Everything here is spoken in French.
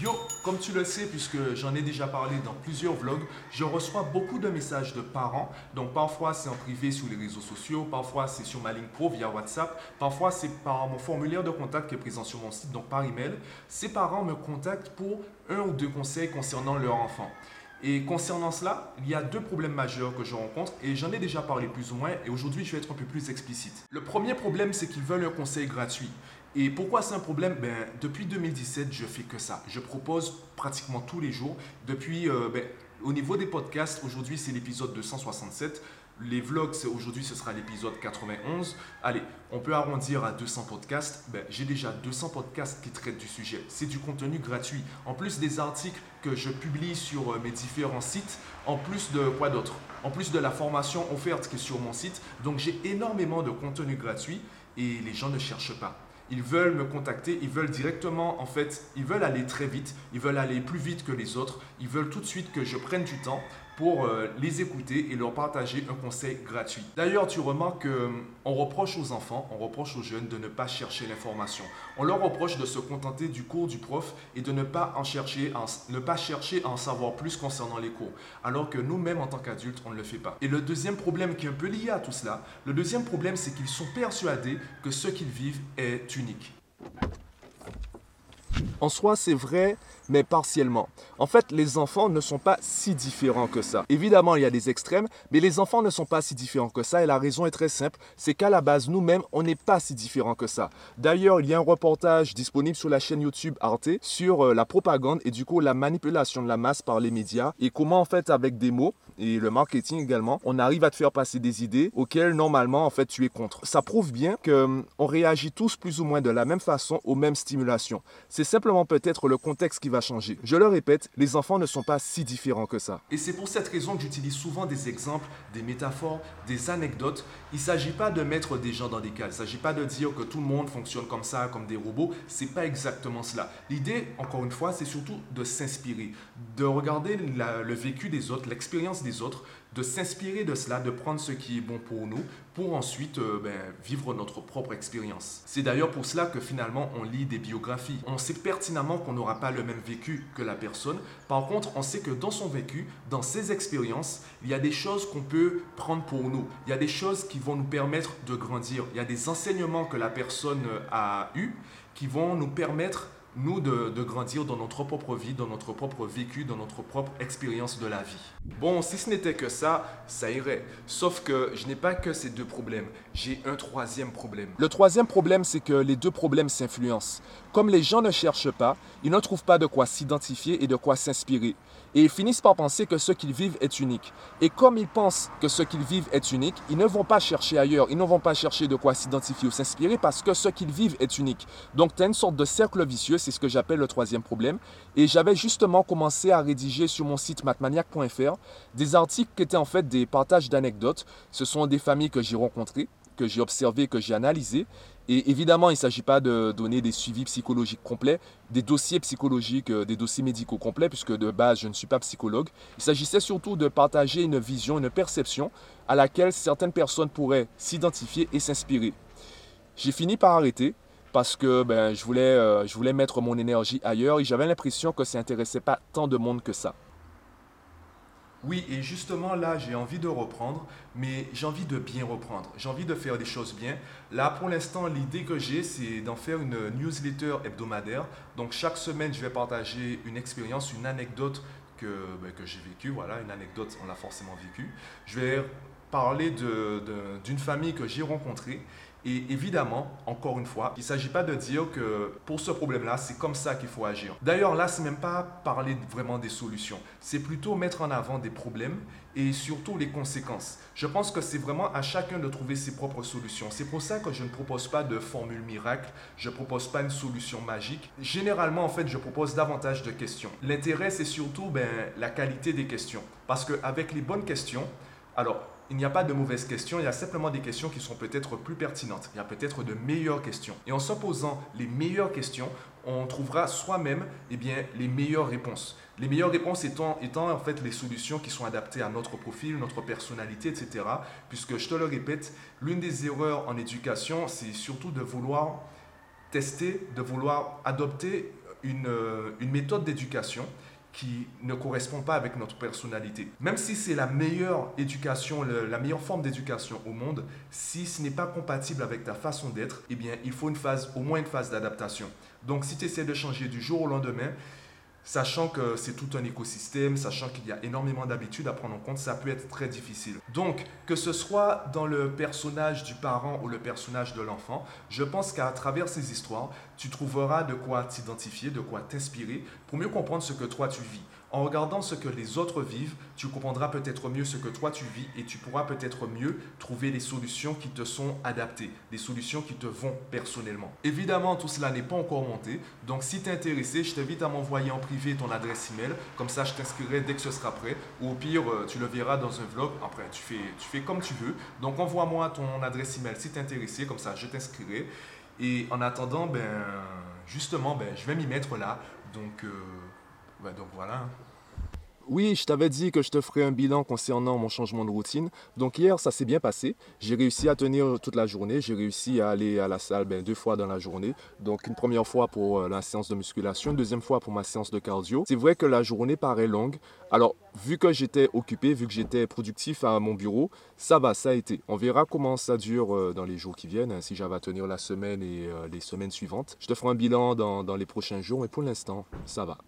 Yo, comme tu le sais, puisque j'en ai déjà parlé dans plusieurs vlogs, je reçois beaucoup de messages de parents. Donc parfois c'est en privé sur les réseaux sociaux, parfois c'est sur ma ligne pro via WhatsApp, parfois c'est par mon formulaire de contact qui est présent sur mon site, donc par email. Ces parents me contactent pour un ou deux conseils concernant leur enfant. Et concernant cela, il y a deux problèmes majeurs que je rencontre et j'en ai déjà parlé plus ou moins et aujourd'hui je vais être un peu plus explicite. Le premier problème c'est qu'ils veulent un conseil gratuit. Et pourquoi c'est un problème? Ben, Depuis 2017, je fais que ça. Je propose pratiquement tous les jours. Depuis, euh, ben, au niveau des podcasts, aujourd'hui c'est l'épisode 267. Les vlogs, aujourd'hui ce sera l'épisode 91. Allez, on peut arrondir à 200 podcasts. Ben, J'ai déjà 200 podcasts qui traitent du sujet. C'est du contenu gratuit. En plus des articles que je publie sur euh, mes différents sites, en plus de quoi d'autre? En plus de la formation offerte qui est sur mon site. Donc j'ai énormément de contenu gratuit et les gens ne cherchent pas ils veulent me contacter, ils veulent directement, en fait, ils veulent aller très vite, ils veulent aller plus vite que les autres, ils veulent tout de suite que je prenne du temps pour euh, les écouter et leur partager un conseil gratuit. D'ailleurs, tu remarques qu'on reproche aux enfants, on reproche aux jeunes de ne pas chercher l'information. On leur reproche de se contenter du cours du prof et de ne pas, en chercher, ne pas chercher à en savoir plus concernant les cours, alors que nous-mêmes, en tant qu'adultes, on ne le fait pas. Et le deuxième problème qui est un peu lié à tout cela, le deuxième problème, c'est qu'ils sont persuadés que ce qu'ils vivent est unique. En soi, c'est vrai, mais partiellement. En fait, les enfants ne sont pas si différents que ça. Évidemment, il y a des extrêmes, mais les enfants ne sont pas si différents que ça. Et la raison est très simple, c'est qu'à la base, nous-mêmes, on n'est pas si différents que ça. D'ailleurs, il y a un reportage disponible sur la chaîne YouTube Arte sur euh, la propagande et du coup la manipulation de la masse par les médias et comment en fait avec des mots et le marketing également, on arrive à te faire passer des idées auxquelles normalement en fait tu es contre. Ça prouve bien que hum, réagit tous plus ou moins de la même façon aux mêmes stimulations. C'est simplement peut-être le contexte qui va changer. Je le répète, les enfants ne sont pas si différents que ça. Et c'est pour cette raison que j'utilise souvent des exemples, des métaphores, des anecdotes. Il ne s'agit pas de mettre des gens dans des cases. Il ne s'agit pas de dire que tout le monde fonctionne comme ça, comme des robots. C'est pas exactement cela. L'idée, encore une fois, c'est surtout de s'inspirer, de regarder le vécu des autres, l'expérience des autres, de s'inspirer de cela, de prendre ce qui est bon pour nous, pour ensuite euh, ben, vivre notre propre expérience. C'est d'ailleurs pour cela que finalement on lit des biographies. On sait pertinemment qu'on n'aura pas le même vécu que la personne. Par contre, on sait que dans son vécu, dans ses expériences, il y a des choses qu'on peut prendre pour nous. Il y a des choses qui vont nous permettre de grandir. Il y a des enseignements que la personne a eus qui vont nous permettre nous, de, grandir dans notre propre vie, dans notre propre vécu, dans notre propre expérience de la vie. Bon, si ce n'était que ça, ça irait. Sauf que je n'ai pas que ces deux problèmes. J'ai un troisième problème. Le troisième problème, c'est que les deux problèmes s'influencent. Comme les gens ne cherchent pas, ils ne trouvent pas de quoi s'identifier et de quoi s'inspirer. Et ils finissent par penser que ce qu'ils vivent est unique. Et comme ils pensent que ce qu'ils vivent est unique, ils ne vont pas chercher ailleurs, ils ne vont pas chercher de quoi s'identifier ou s'inspirer parce que ce qu'ils vivent est unique. Donc tu as une sorte de cercle vicieux, c'est ce que j'appelle le troisième problème. Et j'avais justement commencé à rédiger sur mon site mathmaniac.fr des articles qui étaient en fait des partages d'anecdotes. Ce sont des familles que j'ai rencontrées que j'ai observées, que j'ai analysées. Et évidemment, il ne s'agit pas de donner des suivis psychologiques complets, des dossiers psychologiques, euh, des dossiers médicaux complets, puisque de base, je ne suis pas psychologue. Il s'agissait surtout de partager une vision, une perception à laquelle certaines personnes pourraient s'identifier et s'inspirer. J'ai fini par arrêter parce que ben, je, voulais, euh, je voulais mettre mon énergie ailleurs et j'avais l'impression que ça n'intéressait pas tant de monde que ça. Oui, et justement là, j'ai envie de reprendre, mais j'ai envie de bien reprendre. J'ai envie de faire des choses bien. Là, pour l'instant, l'idée que j'ai, c'est d'en faire une newsletter hebdomadaire. Donc, chaque semaine, je vais partager une expérience, une anecdote que, ben, que j'ai vécue. Voilà, une anecdote, on l'a forcément vécue. Je vais parler d'une famille que j'ai rencontrée et évidemment, encore une fois, il ne s'agit pas de dire que pour ce problème-là, c'est comme ça qu'il faut agir. D'ailleurs, là, ce n'est même pas parler vraiment des solutions. C'est plutôt mettre en avant des problèmes et surtout les conséquences. Je pense que c'est vraiment à chacun de trouver ses propres solutions. C'est pour ça que je ne propose pas de formule miracle, je ne propose pas une solution magique. Généralement, en fait, je propose davantage de questions. L'intérêt, c'est surtout ben, la qualité des questions. Parce qu'avec les bonnes questions, alors, il n'y a pas de mauvaises questions, il y a simplement des questions qui sont peut-être plus pertinentes. Il y a peut-être de meilleures questions. Et en se posant les meilleures questions, on trouvera soi-même eh bien, les meilleures réponses. Les meilleures réponses étant, en fait les solutions qui sont adaptées à notre profil, notre personnalité, etc. Puisque je te le répète, l'une des erreurs en éducation, c'est surtout de vouloir tester, de vouloir adopter une, euh, une méthode d'éducation qui ne correspond pas avec notre personnalité. Même si c'est la meilleure éducation, la meilleure forme d'éducation au monde, si ce n'est pas compatible avec ta façon d'être, eh bien, il faut une phase, au moins une phase d'adaptation. Donc, si tu essaies de changer du jour au lendemain, sachant que c'est tout un écosystème, sachant qu'il y a énormément d'habitudes à prendre en compte, ça peut être très difficile. Donc, que ce soit dans le personnage du parent ou le personnage de l'enfant, je pense qu'à travers ces histoires, tu trouveras de quoi t'identifier, de quoi t'inspirer pour mieux comprendre ce que toi tu vis. En regardant ce que les autres vivent, tu comprendras peut-être mieux ce que toi tu vis et tu pourras peut-être mieux trouver des solutions qui te sont adaptées, des solutions qui te vont personnellement. Évidemment, tout cela n'est pas encore monté, donc si tu es intéressé, je t'invite à m'envoyer en privé ton adresse email, comme ça je t'inscrirai dès que ce sera prêt, ou au pire, euh, tu le verras dans un vlog, après tu fais, comme tu veux. Donc envoie-moi ton adresse email si tu es intéressé, comme ça je t'inscrirai. Et en attendant, ben, justement, ben, je vais m'y mettre là, donc... Euh, bah, donc voilà. Oui, je t'avais dit que je te ferais un bilan concernant mon changement de routine. Donc hier, ça s'est bien passé. J'ai réussi à tenir toute la journée. J'ai réussi à aller à la salle ben, deux fois dans la journée. Donc une première fois pour euh, la séance de musculation, une deuxième fois pour ma séance de cardio. C'est vrai que la journée paraît longue. Alors, vu que j'étais occupé, vu que j'étais productif à mon bureau, ça va, ça a été. On verra comment ça dure euh, dans les jours qui viennent, hein, si j'avais à tenir la semaine et euh, les semaines suivantes. Je te ferai un bilan dans, dans les prochains jours, mais pour l'instant, ça va.